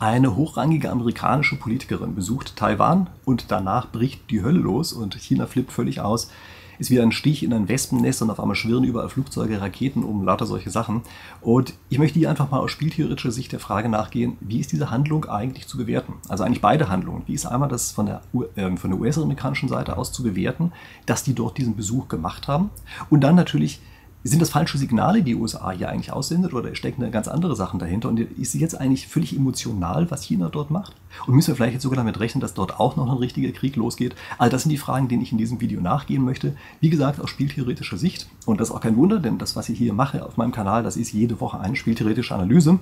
Eine hochrangige amerikanische Politikerin besucht Taiwan und danach bricht die Hölle los und China flippt völlig aus. Ist wie ein Stich in ein Wespennest und auf einmal schwirren überall Flugzeuge, Raketen um, lauter solche Sachen. Und ich möchte hier einfach mal aus spieltheoretischer Sicht der Frage nachgehen, wie ist diese Handlung eigentlich zu bewerten? Also eigentlich beide Handlungen. Wie ist einmal das von der, äh, von der US-amerikanischen Seite aus zu bewerten, dass die dort diesen Besuch gemacht haben? Und dann natürlich, sind das falsche Signale, die USA hier eigentlich aussendet, oder stecken da ganz andere Sachen dahinter? Und ist es jetzt eigentlich völlig emotional, was China dort macht? Und müssen wir vielleicht jetzt sogar damit rechnen, dass dort auch noch ein richtiger Krieg losgeht? All das sind die Fragen, denen ich in diesem Video nachgehen möchte. Wie gesagt, aus spieltheoretischer Sicht. Und das ist auch kein Wunder, denn das, was ich hier mache auf meinem Kanal, das ist jede Woche eine spieltheoretische Analyse.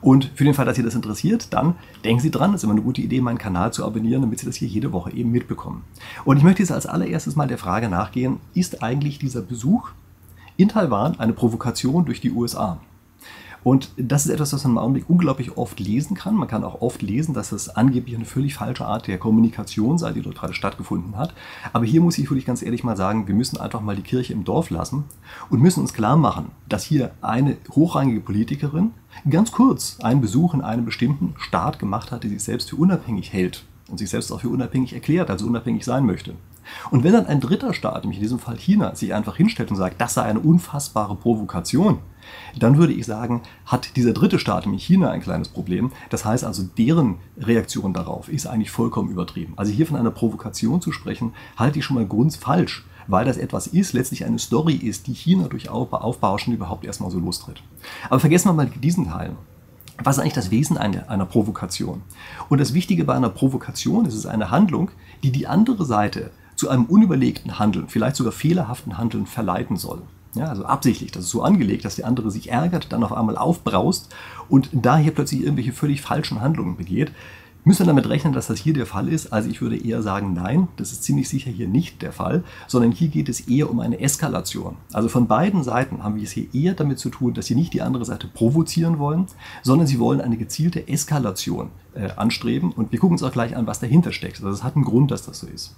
Und für den Fall, dass Sie das interessiert, dann denken Sie dran, es ist immer eine gute Idee, meinen Kanal zu abonnieren, damit Sie das hier jede Woche eben mitbekommen. Und ich möchte jetzt als allererstes mal der Frage nachgehen, ist eigentlich dieser Besuch in Taiwan eine Provokation durch die USA. Und das ist etwas, was man im Augenblick unglaublich oft lesen kann. Man kann auch oft lesen, dass es angeblich eine völlig falsche Art der Kommunikation sei, die dort gerade stattgefunden hat. Aber hier muss ich wirklich ganz ehrlich mal sagen, wir müssen einfach mal die Kirche im Dorf lassen und müssen uns klar machen, dass hier eine hochrangige Politikerin ganz kurz einen Besuch in einem bestimmten Staat gemacht hat, der sich selbst für unabhängig hält und sich selbst auch für unabhängig erklärt, also unabhängig sein möchte. Und wenn dann ein dritter Staat, nämlich in diesem Fall China, sich einfach hinstellt und sagt, das sei eine unfassbare Provokation, dann würde ich sagen, hat dieser dritte Staat, nämlich China, ein kleines Problem. Das heißt also, deren Reaktion darauf ist eigentlich vollkommen übertrieben. Also hier von einer Provokation zu sprechen, halte ich schon mal grundfalsch weil das etwas ist, letztlich eine Story ist, die China durch Aufbauschen überhaupt erstmal so lostritt. Aber vergessen wir mal diesen Teil. Was ist eigentlich das Wesen einer, einer Provokation? Und das Wichtige bei einer Provokation ist, es ist eine Handlung, die die andere Seite zu einem unüberlegten Handeln, vielleicht sogar fehlerhaften Handeln verleiten soll. Ja, also absichtlich, das ist so angelegt, dass der andere sich ärgert, dann auf einmal aufbraust und daher plötzlich irgendwelche völlig falschen Handlungen begeht. Müssen wir damit rechnen, dass das hier der Fall ist? Also ich würde eher sagen, nein, das ist ziemlich sicher hier nicht der Fall, sondern hier geht es eher um eine Eskalation. Also von beiden Seiten haben wir es hier eher damit zu tun, dass sie nicht die andere Seite provozieren wollen, sondern sie wollen eine gezielte Eskalation äh, anstreben. Und wir gucken uns auch gleich an, was dahinter steckt. Also es hat einen Grund, dass das so ist.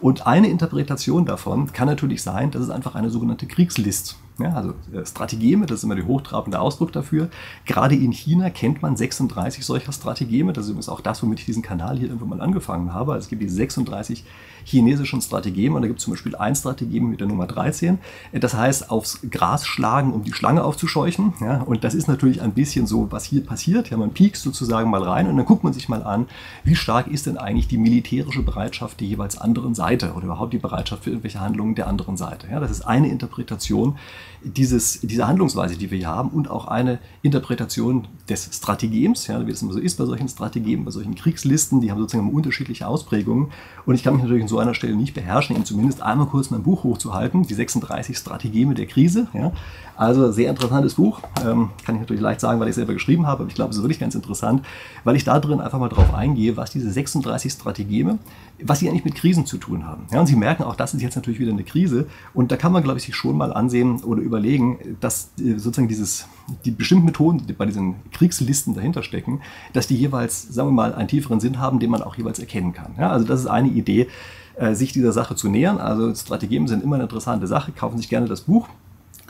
Und eine Interpretation davon kann natürlich sein, dass es einfach eine sogenannte Kriegslist ja, also äh, Strategeme, das ist immer der hochtrabende Ausdruck dafür. Gerade in China kennt man 36 solcher Strategeme. Das ist übrigens auch das, womit ich diesen Kanal hier irgendwann mal angefangen habe. Also es gibt die 36 chinesischen Strategeme und da gibt es zum Beispiel ein Strategem mit der Nummer 13. Das heißt, aufs Gras schlagen, um die Schlange aufzuscheuchen. Ja, und das ist natürlich ein bisschen so, was hier passiert. Ja, man piekst sozusagen mal rein und dann guckt man sich mal an, wie stark ist denn eigentlich die militärische Bereitschaft der jeweils anderen Seite oder überhaupt die Bereitschaft für irgendwelche Handlungen der anderen Seite. Ja, das ist eine Interpretation dieses, dieser Handlungsweise, die wir hier haben und auch eine Interpretation des Strategems, ja, wie es immer so ist bei solchen Strategien, bei solchen Kriegslisten, die haben sozusagen unterschiedliche Ausprägungen. Und ich kann mich natürlich an so einer Stelle nicht beherrschen, Ihnen zumindest einmal kurz mein Buch hochzuhalten, die 36 Strategeme der Krise. Ja. Also sehr interessantes Buch, ähm, kann ich natürlich leicht sagen, weil ich es selber geschrieben habe, aber ich glaube, es ist wirklich ganz interessant, weil ich da drin einfach mal drauf eingehe, was diese 36 Strategeme, was sie eigentlich mit Krisen zu tun haben. Ja, und Sie merken auch, das ist jetzt natürlich wieder eine Krise und da kann man, glaube ich, sich schon mal ansehen oder überlegen, dass äh, sozusagen dieses, die bestimmten Methoden, die bei diesen Kriegslisten dahinter stecken, dass die jeweils, sagen wir mal, einen tieferen Sinn haben, den man auch jeweils erkennen kann. Ja, also das ist eine Idee, äh, sich dieser Sache zu nähern. Also Strategien sind immer eine interessante Sache. Kaufen sich gerne das Buch.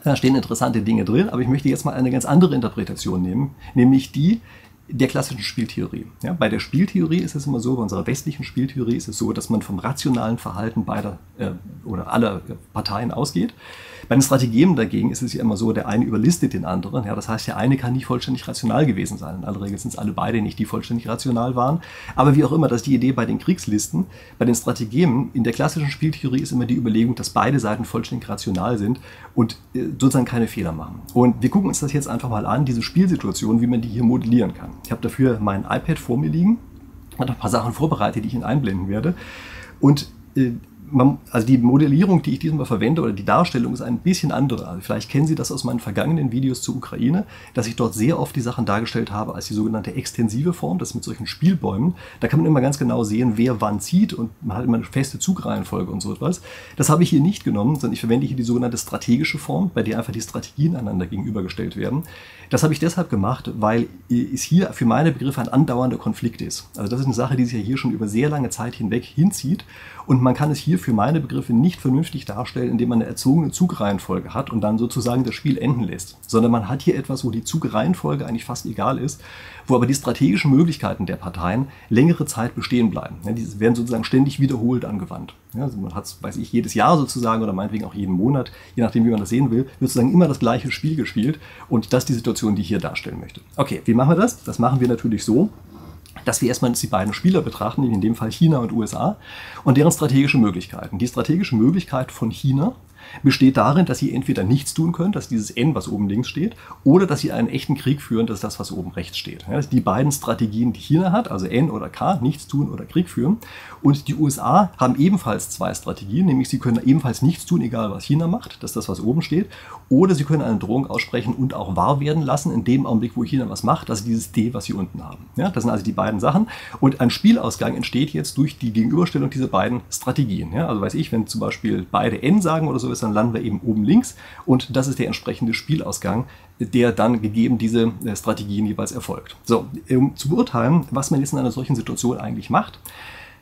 Da stehen interessante Dinge drin, aber ich möchte jetzt mal eine ganz andere Interpretation nehmen, nämlich die, der klassischen Spieltheorie. Ja, bei der Spieltheorie ist es immer so, bei unserer westlichen Spieltheorie ist es so, dass man vom rationalen Verhalten beider äh, oder aller Parteien ausgeht. Bei den Strategien dagegen ist es ja immer so, der eine überlistet den anderen. Ja, das heißt, der eine kann nicht vollständig rational gewesen sein. In aller Regel sind es alle beide nicht, die vollständig rational waren. Aber wie auch immer, das ist die Idee bei den Kriegslisten. Bei den Strategien in der klassischen Spieltheorie ist immer die Überlegung, dass beide Seiten vollständig rational sind und äh, sozusagen keine Fehler machen. Und wir gucken uns das jetzt einfach mal an, diese Spielsituation, wie man die hier modellieren kann. Ich habe dafür mein iPad vor mir liegen, habe ein paar Sachen vorbereitet, die ich Ihnen einblenden werde. Und äh, man, also die Modellierung, die ich diesmal verwende oder die Darstellung ist ein bisschen andere. Also vielleicht kennen Sie das aus meinen vergangenen Videos zur Ukraine, dass ich dort sehr oft die Sachen dargestellt habe als die sogenannte extensive Form, das mit solchen Spielbäumen. Da kann man immer ganz genau sehen, wer wann zieht und man hat immer eine feste Zugreihenfolge und so etwas. Das habe ich hier nicht genommen, sondern ich verwende hier die sogenannte strategische Form, bei der einfach die Strategien einander gegenübergestellt werden. Das habe ich deshalb gemacht, weil es hier für meine Begriffe ein andauernder Konflikt ist. Also das ist eine Sache, die sich ja hier schon über sehr lange Zeit hinweg hinzieht und man kann es hier für meine Begriffe nicht vernünftig darstellen, indem man eine erzogene Zugreihenfolge hat und dann sozusagen das Spiel enden lässt, sondern man hat hier etwas, wo die Zugreihenfolge eigentlich fast egal ist, wo aber die strategischen Möglichkeiten der Parteien längere Zeit bestehen bleiben. Ja, diese werden sozusagen ständig wiederholt angewandt. Ja, also man hat es, weiß ich, jedes Jahr sozusagen oder meinetwegen auch jeden Monat, je nachdem, wie man das sehen will, wird sozusagen immer das gleiche Spiel gespielt und das ist die Situation, die ich hier darstellen möchte. Okay, wie machen wir das? Das machen wir natürlich so, dass wir erstmal die beiden Spieler betrachten, in dem Fall China und USA, und deren strategische Möglichkeiten. Die strategische Möglichkeit von China besteht darin, dass sie entweder nichts tun können, dass dieses N, was oben links steht, oder dass sie einen echten Krieg führen, das ist das, was oben rechts steht. Ja, die beiden Strategien, die China hat, also N oder K, nichts tun oder Krieg führen. Und die USA haben ebenfalls zwei Strategien, nämlich sie können ebenfalls nichts tun, egal was China macht, das ist das, was oben steht, oder sie können eine Drohung aussprechen und auch wahr werden lassen, in dem Augenblick, wo China was macht, das ist dieses D, was sie unten haben. Ja, das sind also die beiden Sachen. Und ein Spielausgang entsteht jetzt durch die Gegenüberstellung dieser beiden Strategien. Ja, also weiß ich, wenn zum Beispiel beide N sagen oder so ist, dann landen wir eben oben links und das ist der entsprechende Spielausgang, der dann gegeben diese äh, Strategien jeweils erfolgt. So, um zu beurteilen, was man jetzt in einer solchen Situation eigentlich macht,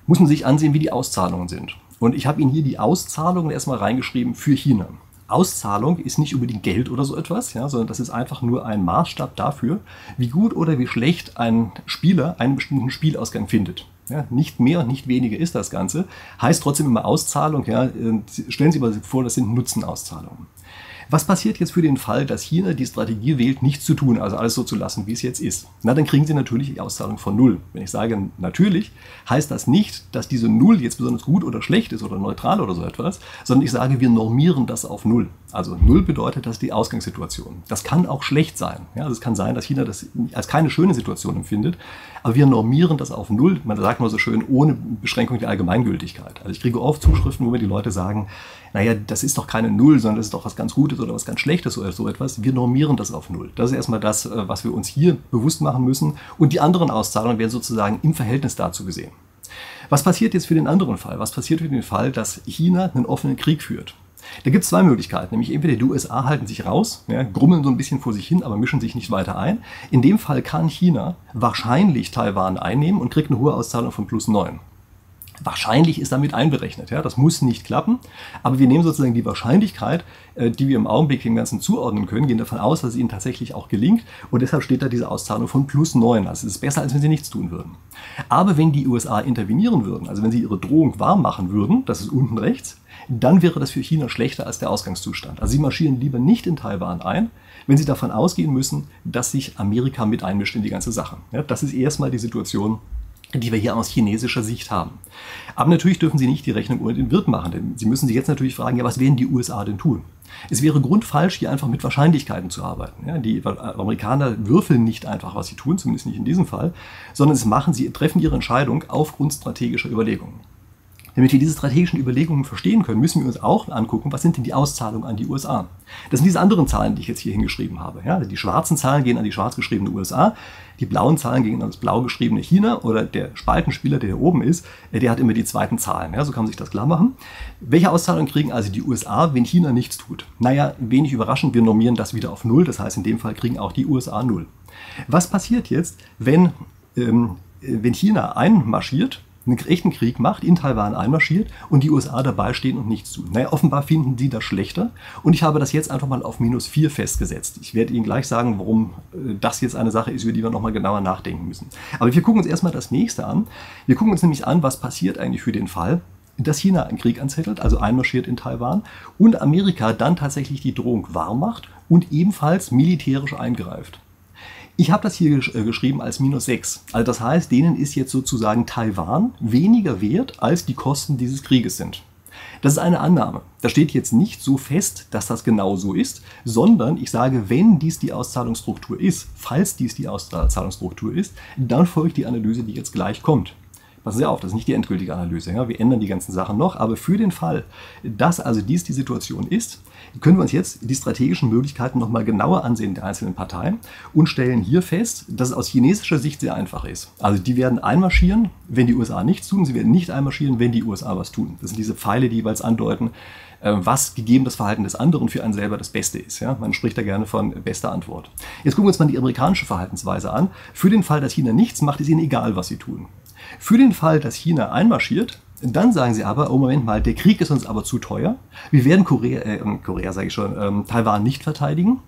muss man sich ansehen, wie die Auszahlungen sind. Und ich habe Ihnen hier die Auszahlungen erstmal reingeschrieben für China. Auszahlung ist nicht unbedingt Geld oder so etwas, ja, sondern das ist einfach nur ein Maßstab dafür, wie gut oder wie schlecht ein Spieler einen bestimmten Spielausgang findet. Ja, nicht mehr, nicht weniger ist das Ganze. Heißt trotzdem immer Auszahlung. Ja. Stellen Sie sich vor, das sind Nutzenauszahlungen. Was passiert jetzt für den Fall, dass China die Strategie wählt, nichts zu tun, also alles so zu lassen, wie es jetzt ist? Na, dann kriegen Sie natürlich die Auszahlung von Null. Wenn ich sage natürlich, heißt das nicht, dass diese Null jetzt besonders gut oder schlecht ist oder neutral oder so etwas, sondern ich sage, wir normieren das auf Null. Also Null bedeutet, das ist die Ausgangssituation. Das kann auch schlecht sein. Ja, also es kann sein, dass China das als keine schöne Situation empfindet, aber wir normieren das auf Null. Man sagt mal so schön, ohne Beschränkung der Allgemeingültigkeit. Also ich kriege oft Zuschriften, wo mir die Leute sagen, naja, das ist doch keine Null, sondern das ist doch was ganz Gutes oder was ganz Schlechtes oder so etwas. Wir normieren das auf Null. Das ist erstmal das, äh, was wir uns hier bewusst machen müssen. Und die anderen Auszahlungen werden sozusagen im Verhältnis dazu gesehen. Was passiert jetzt für den anderen Fall? Was passiert für den Fall, dass China einen offenen Krieg führt? Da gibt es zwei Möglichkeiten, nämlich entweder die USA halten sich raus, ja, grummeln so ein bisschen vor sich hin, aber mischen sich nicht weiter ein. In dem Fall kann China wahrscheinlich Taiwan einnehmen und kriegt eine hohe Auszahlung von plus 9. Wahrscheinlich ist damit einberechnet. Ja? Das muss nicht klappen, aber wir nehmen sozusagen die Wahrscheinlichkeit, äh, die wir im Augenblick dem Ganzen zuordnen können, gehen davon aus, dass es ihnen tatsächlich auch gelingt und deshalb steht da diese Auszahlung von plus 9. Also es ist besser, als wenn sie nichts tun würden. Aber wenn die USA intervenieren würden, also wenn sie ihre Drohung wahr machen würden, das ist unten rechts, dann wäre das für China schlechter als der Ausgangszustand. Also sie marschieren lieber nicht in Taiwan ein, wenn sie davon ausgehen müssen, dass sich Amerika mit einmischt in die ganze Sache. Ja, das ist erstmal die Situation, die wir hier aus chinesischer Sicht haben. Aber natürlich dürfen Sie nicht die Rechnung ohne den Wirt machen, denn Sie müssen sich jetzt natürlich fragen, ja, was werden die USA denn tun? Es wäre grundfalsch, hier einfach mit Wahrscheinlichkeiten zu arbeiten. Ja, die Amerikaner würfeln nicht einfach, was sie tun, zumindest nicht in diesem Fall, sondern es machen sie, treffen ihre Entscheidung aufgrund strategischer Überlegungen. Damit wir diese strategischen Überlegungen verstehen können, müssen wir uns auch angucken, was sind denn die Auszahlungen an die USA. Das sind diese anderen Zahlen, die ich jetzt hier hingeschrieben habe. Ja, die schwarzen Zahlen gehen an die schwarz geschriebene USA, die blauen Zahlen gehen an das blau geschriebene China oder der Spaltenspieler, der hier oben ist, äh, der hat immer die zweiten Zahlen. Ja, so kann man sich das klar machen. Welche Auszahlungen kriegen also die USA, wenn China nichts tut? Naja, wenig überraschend, wir normieren das wieder auf Null. Das heißt, in dem Fall kriegen auch die USA Null. Was passiert jetzt, wenn, ähm, wenn China einmarschiert einen echten Krieg macht, in Taiwan einmarschiert und die USA dabei stehen und nichts tun. Naja, offenbar finden die das schlechter und ich habe das jetzt einfach mal auf minus 4 festgesetzt. Ich werde Ihnen gleich sagen, warum äh, das jetzt eine Sache ist, über die wir nochmal genauer nachdenken müssen. Aber wir gucken uns erstmal das nächste an. Wir gucken uns nämlich an, was passiert eigentlich für den Fall, dass China einen Krieg anzettelt, also einmarschiert in Taiwan und Amerika dann tatsächlich die Drohung wahr macht und ebenfalls militärisch eingreift. Ich habe das hier gesch äh, geschrieben als minus 6. Also das heißt, denen ist jetzt sozusagen Taiwan weniger wert, als die Kosten dieses Krieges sind. Das ist eine Annahme. Da steht jetzt nicht so fest, dass das genau so ist, sondern ich sage, wenn dies die Auszahlungsstruktur ist, falls dies die Auszahlungsstruktur ist, dann folgt die Analyse, die jetzt gleich kommt. Passen Sie auf, das ist nicht die endgültige Analyse. Ja? Wir ändern die ganzen Sachen noch, aber für den Fall, dass also dies die Situation ist, können wir uns jetzt die strategischen Möglichkeiten nochmal genauer ansehen der einzelnen Parteien und stellen hier fest, dass es aus chinesischer Sicht sehr einfach ist. Also die werden einmarschieren, wenn die USA nichts tun, sie werden nicht einmarschieren, wenn die USA was tun. Das sind diese Pfeile, die jeweils andeuten, äh, was gegeben das Verhalten des anderen für einen selber das Beste ist. Ja? Man spricht da gerne von bester Antwort. Jetzt gucken wir uns mal die amerikanische Verhaltensweise an. Für den Fall, dass China nichts macht, ist ihnen egal, was sie tun. Für den Fall, dass China einmarschiert, Dann sagen sie aber, oh Moment mal, der Krieg ist uns aber zu teuer. Wir werden Korea, äh, Korea sage ich schon, ähm, Taiwan nicht verteidigen.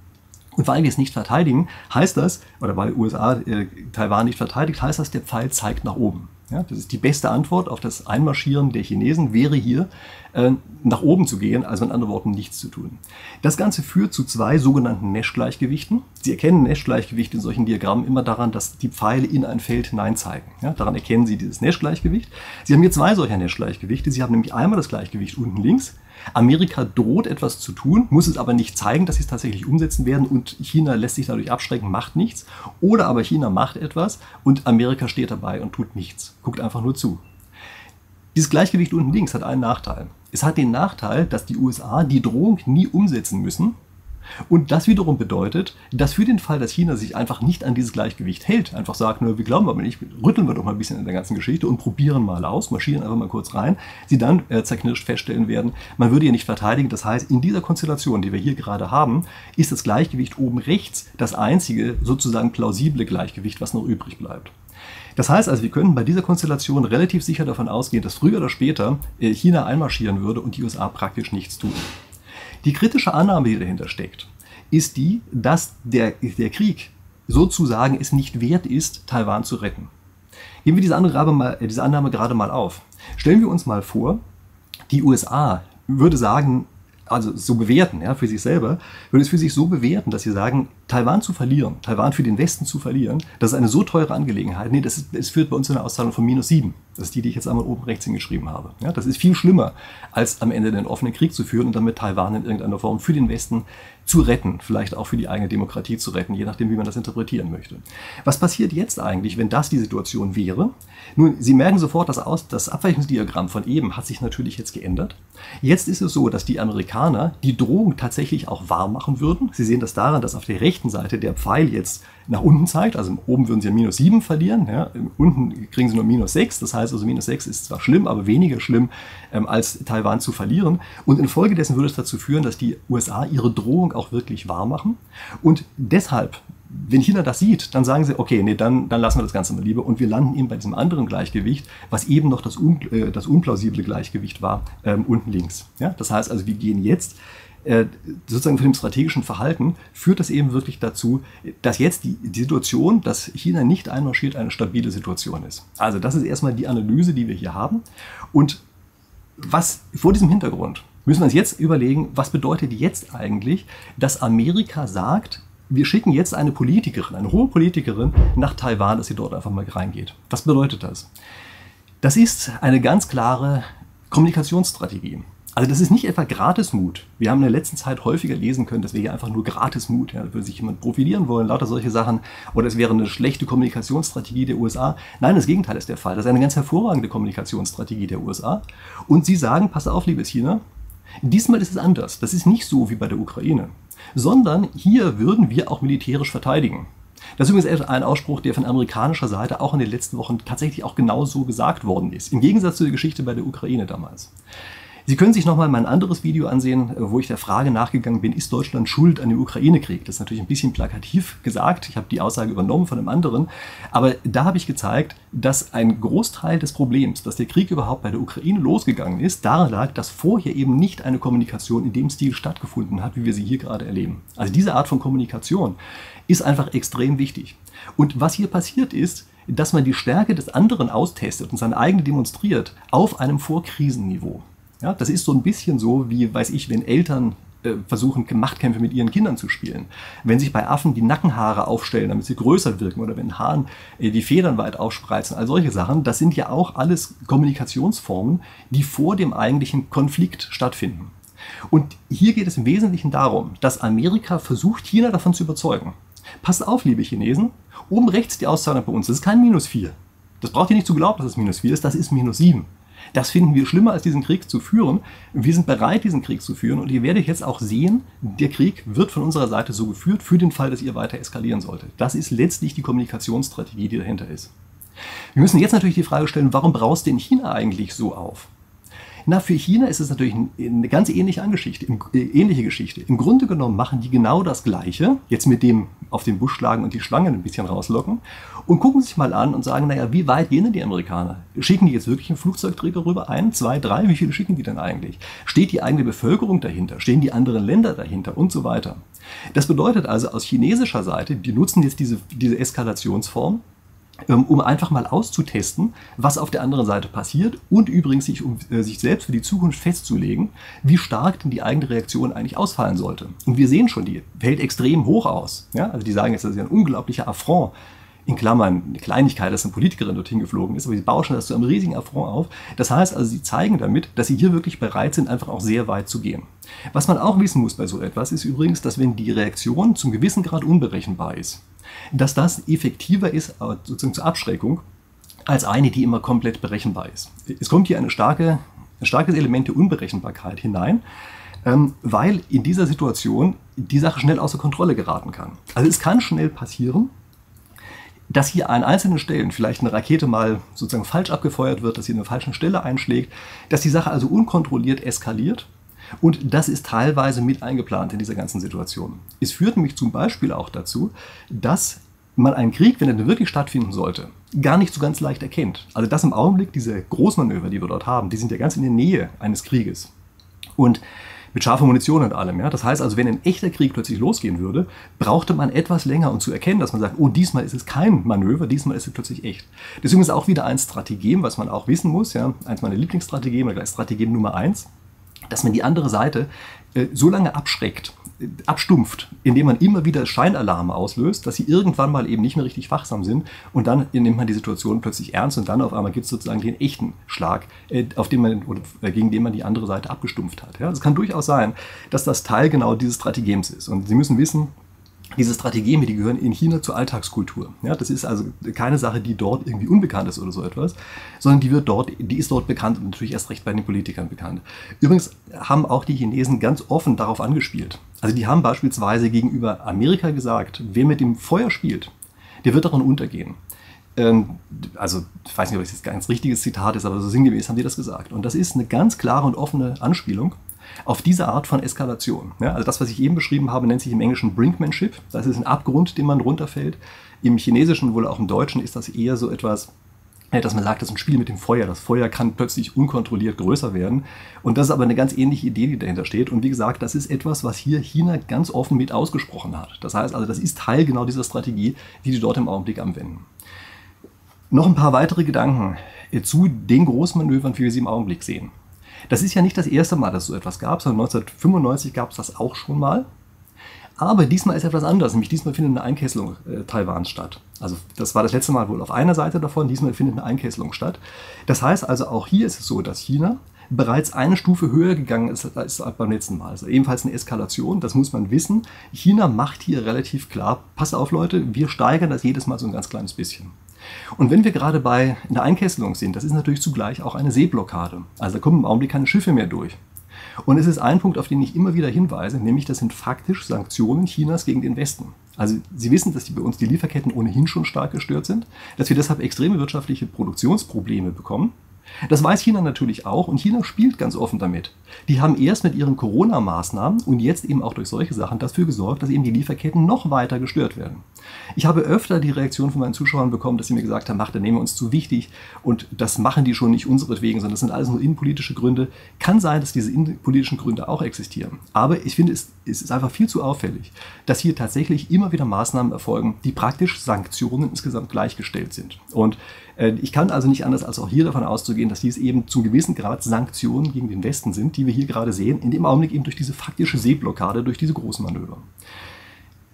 Und weil wir es nicht verteidigen, heißt das, oder weil USA äh, Taiwan nicht verteidigt, heißt das, der Pfeil zeigt nach oben. Ja, das ist die beste Antwort auf das Einmarschieren der Chinesen, wäre hier äh, nach oben zu gehen, also in anderen Worten nichts zu tun. Das Ganze führt zu zwei sogenannten Nash-Gleichgewichten. Sie erkennen Nash-Gleichgewicht in solchen Diagrammen immer daran, dass die Pfeile in ein Feld hinein zeigen. Ja, daran erkennen Sie dieses Nash-Gleichgewicht. Sie haben hier zwei solcher Nash-Gleichgewichte. Sie haben nämlich einmal das Gleichgewicht unten links, Amerika droht etwas zu tun, muss es aber nicht zeigen, dass sie es tatsächlich umsetzen werden und China lässt sich dadurch abschrecken, macht nichts. Oder aber China macht etwas und Amerika steht dabei und tut nichts, guckt einfach nur zu. Dieses Gleichgewicht unten links hat einen Nachteil. Es hat den Nachteil, dass die USA die Drohung nie umsetzen müssen, und das wiederum bedeutet, dass für den Fall, dass China sich einfach nicht an dieses Gleichgewicht hält, einfach sagt, nur wir glauben aber nicht, rütteln wir doch mal ein bisschen in der ganzen Geschichte und probieren mal aus, marschieren einfach mal kurz rein, sie dann äh, zerknirscht feststellen werden, man würde ihr nicht verteidigen. Das heißt, in dieser Konstellation, die wir hier gerade haben, ist das Gleichgewicht oben rechts das einzige sozusagen plausible Gleichgewicht, was noch übrig bleibt. Das heißt also, wir können bei dieser Konstellation relativ sicher davon ausgehen, dass früher oder später äh, China einmarschieren würde und die USA praktisch nichts tun. Die kritische Annahme, die dahinter steckt, ist die, dass der, der Krieg sozusagen es nicht wert ist, Taiwan zu retten. Geben wir diese, andere mal, äh, diese Annahme gerade mal auf. Stellen wir uns mal vor, die USA würde sagen, also so bewerten, ja, für sich selber, würde es für sich so bewerten, dass sie sagen, Taiwan zu verlieren, Taiwan für den Westen zu verlieren, das ist eine so teure Angelegenheit. Nee, das, ist, das führt bei uns zu einer Auszahlung von minus sieben. Das ist die, die ich jetzt einmal oben rechts hingeschrieben habe. Ja, das ist viel schlimmer, als am Ende den offenen Krieg zu führen und damit Taiwan in irgendeiner Form für den Westen zu retten, vielleicht auch für die eigene Demokratie zu retten, je nachdem, wie man das interpretieren möchte. Was passiert jetzt eigentlich, wenn das die Situation wäre? Nun, Sie merken sofort, dass das Abweichungsdiagramm von eben hat sich natürlich jetzt geändert. Jetzt ist es so, dass die Amerikaner die Drohung tatsächlich auch wahr machen würden. Sie sehen das daran, dass auf der rechten Seite der Pfeil jetzt nach unten zeigt. Also oben würden sie ja minus 7 verlieren, ja. unten kriegen sie nur minus 6. Das heißt also, minus 6 ist zwar schlimm, aber weniger schlimm, ähm, als Taiwan zu verlieren. Und infolgedessen würde es dazu führen, dass die USA ihre Drohung auch wirklich wahr machen. Und deshalb wenn China das sieht, dann sagen sie, okay, nee, dann, dann lassen wir das Ganze mal lieber und wir landen eben bei diesem anderen Gleichgewicht, was eben noch das, un, äh, das unplausible Gleichgewicht war, ähm, unten links. Ja? Das heißt also, wir gehen jetzt sozusagen von dem strategischen Verhalten führt das eben wirklich dazu, dass jetzt die, die Situation, dass China nicht einmarschiert, eine stabile Situation ist. Also das ist erstmal die Analyse, die wir hier haben. Und was vor diesem Hintergrund müssen wir uns jetzt überlegen, was bedeutet jetzt eigentlich, dass Amerika sagt, wir schicken jetzt eine Politikerin, eine hohe Politikerin nach Taiwan, dass sie dort einfach mal reingeht. Was bedeutet das? Das ist eine ganz klare Kommunikationsstrategie. Also das ist nicht etwa Gratismut. Wir haben in der letzten Zeit häufiger lesen können, dass wir hier einfach nur Gratismut, ja, würde sich jemand profilieren wollen, lauter solche Sachen, oder es wäre eine schlechte Kommunikationsstrategie der USA. Nein, das Gegenteil ist der Fall. Das ist eine ganz hervorragende Kommunikationsstrategie der USA. Und sie sagen, pass auf, liebes China, diesmal ist es anders. Das ist nicht so wie bei der Ukraine, sondern hier würden wir auch militärisch verteidigen. Das ist übrigens ein Ausspruch, der von amerikanischer Seite auch in den letzten Wochen tatsächlich auch genau so gesagt worden ist. Im Gegensatz zu der Geschichte bei der Ukraine damals. Sie können sich nochmal mein anderes Video ansehen, äh, wo ich der Frage nachgegangen bin, ist Deutschland schuld an dem Ukraine-Krieg? Das ist natürlich ein bisschen plakativ gesagt. Ich habe die Aussage übernommen von einem anderen. Aber da habe ich gezeigt, dass ein Großteil des Problems, dass der Krieg überhaupt bei der Ukraine losgegangen ist, daran lag, dass vorher eben nicht eine Kommunikation in dem Stil stattgefunden hat, wie wir sie hier gerade erleben. Also diese Art von Kommunikation ist einfach extrem wichtig. Und was hier passiert ist, dass man die Stärke des anderen austestet und seine eigene demonstriert auf einem Vorkrisenniveau. Ja, das ist so ein bisschen so, wie, weiß ich, wenn Eltern äh, versuchen, Machtkämpfe mit ihren Kindern zu spielen. Wenn sich bei Affen die Nackenhaare aufstellen, damit sie größer wirken, oder wenn Haaren äh, die Federn weit aufspreizen, all solche Sachen, das sind ja auch alles Kommunikationsformen, die vor dem eigentlichen Konflikt stattfinden. Und hier geht es im Wesentlichen darum, dass Amerika versucht, China davon zu überzeugen. Passt auf, liebe Chinesen, oben rechts die Auszahlung bei uns, das ist kein Minus 4. Das braucht ihr nicht zu glauben, dass es Minus 4 ist, das ist Minus 7. Das finden wir schlimmer, als diesen Krieg zu führen. Wir sind bereit, diesen Krieg zu führen. Und ihr werdet jetzt auch sehen, der Krieg wird von unserer Seite so geführt, für den Fall, dass ihr weiter eskalieren solltet. Das ist letztlich die Kommunikationsstrategie, die dahinter ist. Wir müssen jetzt natürlich die Frage stellen, warum braust denn China eigentlich so auf? Na, für China ist es natürlich eine ganz ähnliche Geschichte, äh, ähnliche Geschichte. Im Grunde genommen machen die genau das Gleiche, jetzt mit dem auf den Busch schlagen und die Schlangen ein bisschen rauslocken und gucken sich mal an und sagen, naja, wie weit gehen denn die Amerikaner? Schicken die jetzt wirklich einen Flugzeugträger rüber? Ein, zwei, drei? Wie viele schicken die denn eigentlich? Steht die eigene Bevölkerung dahinter? Stehen die anderen Länder dahinter? Und so weiter. Das bedeutet also aus chinesischer Seite, die nutzen jetzt diese, diese Eskalationsform, um einfach mal auszutesten, was auf der anderen Seite passiert und übrigens sich, um äh, sich selbst für die Zukunft festzulegen, wie stark denn die eigene Reaktion eigentlich ausfallen sollte. Und wir sehen schon, die fällt extrem hoch aus. Ja? Also die sagen jetzt, das ist ja ein unglaublicher Affront, in Klammern eine Kleinigkeit, dass eine Politikerin dorthin geflogen ist, aber sie bauschen das zu einem riesigen Affront auf. Das heißt also, sie zeigen damit, dass sie hier wirklich bereit sind, einfach auch sehr weit zu gehen. Was man auch wissen muss bei so etwas, ist übrigens, dass wenn die Reaktion zum gewissen Grad unberechenbar ist, dass das effektiver ist, äh, sozusagen zur Abschreckung, als eine, die immer komplett berechenbar ist. Es kommt hier eine starke, ein starkes Element der Unberechenbarkeit hinein, ähm, weil in dieser Situation die Sache schnell außer Kontrolle geraten kann. Also es kann schnell passieren, dass hier an einzelnen Stellen vielleicht eine Rakete mal sozusagen falsch abgefeuert wird, dass sie eine falschen Stelle einschlägt, dass die Sache also unkontrolliert eskaliert und das ist teilweise mit eingeplant in dieser ganzen Situation. Es führt nämlich zum Beispiel auch dazu, dass man einen Krieg, wenn er denn wirklich stattfinden sollte, gar nicht so ganz leicht erkennt. Also das im Augenblick, diese Großmanöver, die wir dort haben, die sind ja ganz in der Nähe eines Krieges. Und mit scharfer Munition und allem. Ja? Das heißt also, wenn ein echter Krieg plötzlich losgehen würde, brauchte man etwas länger, um zu erkennen, dass man sagt, oh, diesmal ist es kein Manöver, diesmal ist es plötzlich echt. Deswegen ist auch wieder ein Strategem, was man auch wissen muss, ja? eins meiner Lieblingsstrategeme, oder Strategem Nummer eins, dass man die andere Seite äh, so lange abschreckt, äh, abstumpft, indem man immer wieder Scheinalarme auslöst, dass sie irgendwann mal eben nicht mehr richtig wachsam sind und dann nimmt man die Situation plötzlich ernst und dann auf einmal gibt es sozusagen den echten Schlag, äh, auf den man, oder gegen den man die andere Seite abgestumpft hat. Ja, es kann durchaus sein, dass das Teil genau dieses Strategems ist. Und Sie müssen wissen, diese Strategien, die gehören in China zur Alltagskultur. Ja, das ist also keine Sache, die dort irgendwie unbekannt ist oder so etwas, sondern die wird dort, die ist dort bekannt und natürlich erst recht bei den Politikern bekannt. Übrigens haben auch die Chinesen ganz offen darauf angespielt. Also die haben beispielsweise gegenüber Amerika gesagt, wer mit dem Feuer spielt, der wird daran untergehen. Ähm, also ich weiß nicht, ob das jetzt ganz richtiges Zitat ist, aber so sinngemäß haben die das gesagt. Und das ist eine ganz klare und offene Anspielung auf diese Art von Eskalation. Ja, also das, was ich eben beschrieben habe, nennt sich im Englischen Brinkmanship. Das ist ein Abgrund, den man runterfällt. Im Chinesischen, wohl auch im Deutschen, ist das eher so etwas, dass man sagt, das ist ein Spiel mit dem Feuer. Das Feuer kann plötzlich unkontrolliert größer werden. Und das ist aber eine ganz ähnliche Idee, die dahinter steht. Und wie gesagt, das ist etwas, was hier China ganz offen mit ausgesprochen hat. Das heißt also, das ist Teil genau dieser Strategie, die die dort im Augenblick anwenden. Noch ein paar weitere Gedanken zu den Großmanövern, wie wir sie im Augenblick sehen. Das ist ja nicht das erste Mal, dass es so etwas gab, sondern 1995 gab es das auch schon mal. Aber diesmal ist etwas anders, nämlich diesmal findet eine Einkesselung äh, Taiwans statt. Also das war das letzte Mal wohl auf einer Seite davon, diesmal findet eine Einkesselung statt. Das heißt also, auch hier ist es so, dass China bereits eine Stufe höher gegangen ist als beim letzten Mal. Also ebenfalls eine Eskalation, das muss man wissen. China macht hier relativ klar, pass auf Leute, wir steigern das jedes Mal so ein ganz kleines bisschen. Und wenn wir gerade bei einer Einkesselung sind, das ist natürlich zugleich auch eine Seeblockade. Also da kommen im Augenblick keine Schiffe mehr durch. Und es ist ein Punkt, auf den ich immer wieder hinweise, nämlich das sind faktisch Sanktionen Chinas gegen den Westen. Also Sie wissen, dass die bei uns die Lieferketten ohnehin schon stark gestört sind, dass wir deshalb extreme wirtschaftliche Produktionsprobleme bekommen das weiß China natürlich auch und China spielt ganz offen damit. Die haben erst mit ihren Corona-Maßnahmen und jetzt eben auch durch solche Sachen dafür gesorgt, dass eben die Lieferketten noch weiter gestört werden. Ich habe öfter die Reaktion von meinen Zuschauern bekommen, dass sie mir gesagt haben, ach, da nehmen wir uns zu wichtig und das machen die schon nicht unseretwegen, sondern das sind alles nur innenpolitische Gründe. Kann sein, dass diese innenpolitischen Gründe auch existieren. Aber ich finde, es, es ist einfach viel zu auffällig, dass hier tatsächlich immer wieder Maßnahmen erfolgen, die praktisch Sanktionen insgesamt gleichgestellt sind. Und äh, ich kann also nicht anders als auch hier davon auszugehen, dass dies eben zum gewissen Grad Sanktionen gegen den Westen sind, die wir hier gerade sehen, in dem Augenblick eben durch diese faktische Seeblockade, durch diese großen Manöver.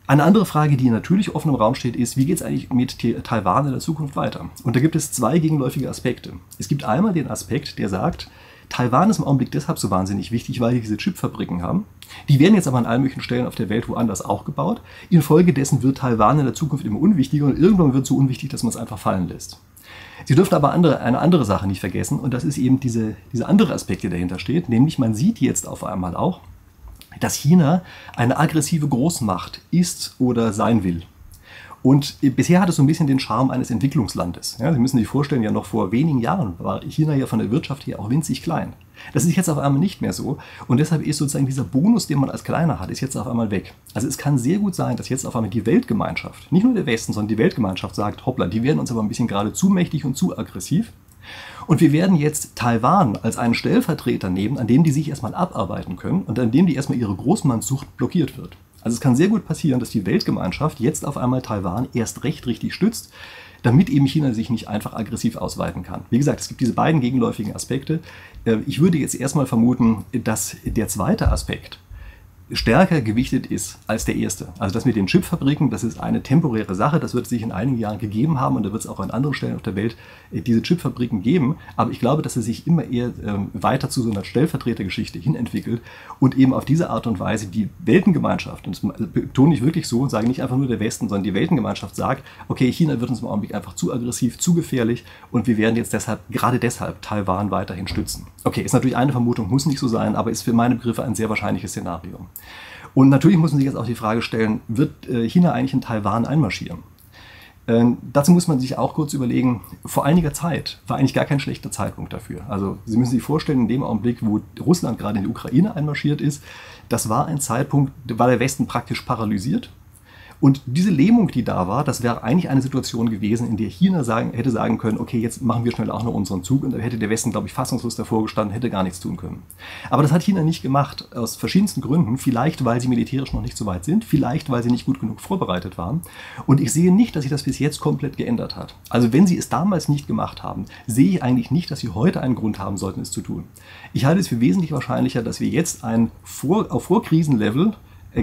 Eine andere Frage, die natürlich offen im Raum steht, ist, wie geht es eigentlich mit Taiwan in der Zukunft weiter? Und da gibt es zwei gegenläufige Aspekte. Es gibt einmal den Aspekt, der sagt, Taiwan ist im Augenblick deshalb so wahnsinnig wichtig, weil die diese Chipfabriken haben. Die werden jetzt aber an allen möglichen Stellen auf der Welt woanders auch gebaut. Infolgedessen wird Taiwan in der Zukunft immer unwichtiger und irgendwann wird es so unwichtig, dass man es einfach fallen lässt. Sie dürfen aber andere, eine andere Sache nicht vergessen und das ist eben diese, diese andere Aspekt, der dahinter steht, nämlich man sieht jetzt auf einmal auch, dass China eine aggressive Großmacht ist oder sein will. Und bisher hat es so ein bisschen den Charme eines Entwicklungslandes. Ja, Sie müssen sich vorstellen, ja noch vor wenigen Jahren war China ja von der Wirtschaft her auch winzig klein. Das ist jetzt auf einmal nicht mehr so. Und deshalb ist sozusagen dieser Bonus, den man als Kleiner hat, ist jetzt auf einmal weg. Also es kann sehr gut sein, dass jetzt auf einmal die Weltgemeinschaft, nicht nur der Westen, sondern die Weltgemeinschaft sagt, hoppla, die werden uns aber ein bisschen gerade zu mächtig und zu aggressiv. Und wir werden jetzt Taiwan als einen Stellvertreter nehmen, an dem die sich erstmal abarbeiten können und an dem die erstmal ihre Großmannssucht blockiert wird. Also es kann sehr gut passieren, dass die Weltgemeinschaft jetzt auf einmal Taiwan erst recht richtig stützt, damit eben China sich nicht einfach aggressiv ausweiten kann. Wie gesagt, es gibt diese beiden gegenläufigen Aspekte. Äh, ich würde jetzt erstmal vermuten, dass der zweite Aspekt, stärker gewichtet ist als der erste. Also das mit den Chipfabriken, das ist eine temporäre Sache, das wird sich in einigen Jahren gegeben haben und da wird es auch an anderen Stellen auf der Welt äh, diese Chipfabriken geben. Aber ich glaube, dass es sich immer eher ähm, weiter zu so einer Stellvertretergeschichte hin entwickelt und eben auf diese Art und Weise die Weltengemeinschaft, und das betone ich wirklich so, sage nicht einfach nur der Westen, sondern die Weltengemeinschaft sagt, okay, China wird uns im Augenblick einfach zu aggressiv, zu gefährlich und wir werden jetzt deshalb, gerade deshalb, Taiwan weiterhin stützen. Okay, ist natürlich eine Vermutung, muss nicht so sein, aber ist für meine Begriffe ein sehr wahrscheinliches Szenario. Und natürlich muss man sich jetzt auch die Frage stellen, wird äh, China eigentlich in Taiwan einmarschieren? Ähm, dazu muss man sich auch kurz überlegen, vor einiger Zeit war eigentlich gar kein schlechter Zeitpunkt dafür. Also Sie müssen sich vorstellen, in dem Augenblick, wo Russland gerade in die Ukraine einmarschiert ist, das war ein Zeitpunkt, da war der Westen praktisch paralysiert. Und diese Lähmung, die da war, das wäre eigentlich eine Situation gewesen, in der China sagen, hätte sagen können, okay, jetzt machen wir schnell auch noch unseren Zug. Und da hätte der Westen, glaube ich, fassungslos davor gestanden, hätte gar nichts tun können. Aber das hat China nicht gemacht, aus verschiedensten Gründen. Vielleicht, weil sie militärisch noch nicht so weit sind, vielleicht, weil sie nicht gut genug vorbereitet waren. Und ich sehe nicht, dass sich das bis jetzt komplett geändert hat. Also wenn sie es damals nicht gemacht haben, sehe ich eigentlich nicht, dass sie heute einen Grund haben sollten, es zu tun. Ich halte es für wesentlich wahrscheinlicher, dass wir jetzt ein vor, auf Vorkrisenlevel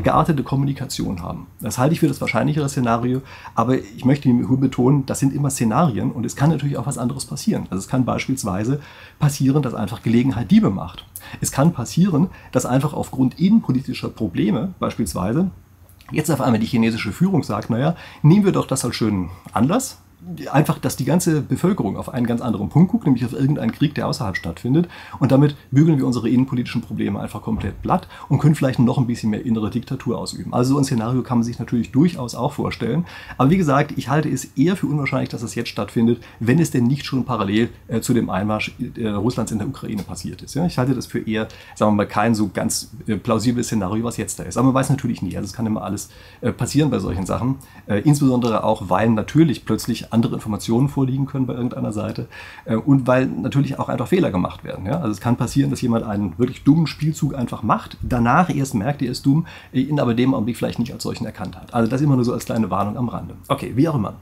geartete Kommunikation haben. Das halte ich für das wahrscheinlichere Szenario, aber ich möchte betonen, das sind immer Szenarien und es kann natürlich auch was anderes passieren. Also es kann beispielsweise passieren, dass einfach Gelegenheit Diebe macht. Es kann passieren, dass einfach aufgrund innenpolitischer Probleme beispielsweise jetzt auf einmal die chinesische Führung sagt, naja, nehmen wir doch das als schönen Anlass, einfach, dass die ganze Bevölkerung auf einen ganz anderen Punkt guckt, nämlich auf irgendeinen Krieg, der außerhalb stattfindet. Und damit bügeln wir unsere innenpolitischen Probleme einfach komplett platt und können vielleicht noch ein bisschen mehr innere Diktatur ausüben. Also so ein Szenario kann man sich natürlich durchaus auch vorstellen. Aber wie gesagt, ich halte es eher für unwahrscheinlich, dass es jetzt stattfindet, wenn es denn nicht schon parallel äh, zu dem Einmarsch äh, Russlands in der Ukraine passiert ist. Ja? Ich halte das für eher, sagen wir mal, kein so ganz äh, plausibles Szenario, was jetzt da ist. Aber man weiß natürlich nie. Also es kann immer alles äh, passieren bei solchen Sachen. Äh, insbesondere auch, weil natürlich plötzlich andere Informationen vorliegen können bei irgendeiner Seite äh, und weil natürlich auch einfach Fehler gemacht werden. Ja? Also es kann passieren, dass jemand einen wirklich dummen Spielzug einfach macht, danach erst merkt, er ist dumm, ihn aber dem Augenblick vielleicht nicht als solchen erkannt hat. Also das immer nur so als kleine Warnung am Rande. Okay, wie auch immer.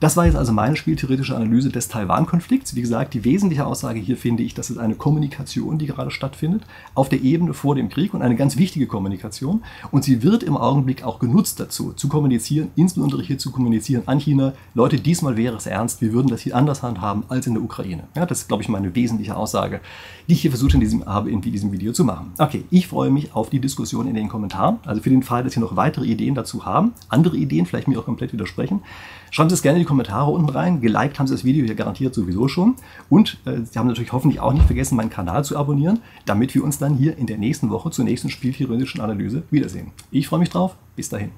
Das war jetzt also meine spieltheoretische Analyse des Taiwan-Konflikts. Wie gesagt, die wesentliche Aussage hier finde ich, dass es eine Kommunikation, die gerade stattfindet, auf der Ebene vor dem Krieg und eine ganz wichtige Kommunikation. Und sie wird im Augenblick auch genutzt dazu, zu kommunizieren, insbesondere hier zu kommunizieren an China. Leute, diesmal wäre es ernst, wir würden das hier anders handhaben als in der Ukraine. Ja, das ist, glaube ich, meine wesentliche Aussage, die ich hier versucht in diesem, habe, in diesem Video zu machen. Okay, ich freue mich auf die Diskussion in den Kommentaren. Also für den Fall, dass Sie noch weitere Ideen dazu haben, andere Ideen, vielleicht mir auch komplett widersprechen, Schreibt es gerne in die Kommentare unten rein. Geliked haben Sie das Video hier garantiert sowieso schon. Und äh, Sie haben natürlich hoffentlich auch nicht vergessen, meinen Kanal zu abonnieren, damit wir uns dann hier in der nächsten Woche zur nächsten spieltheoretischen Analyse wiedersehen. Ich freue mich drauf. Bis dahin.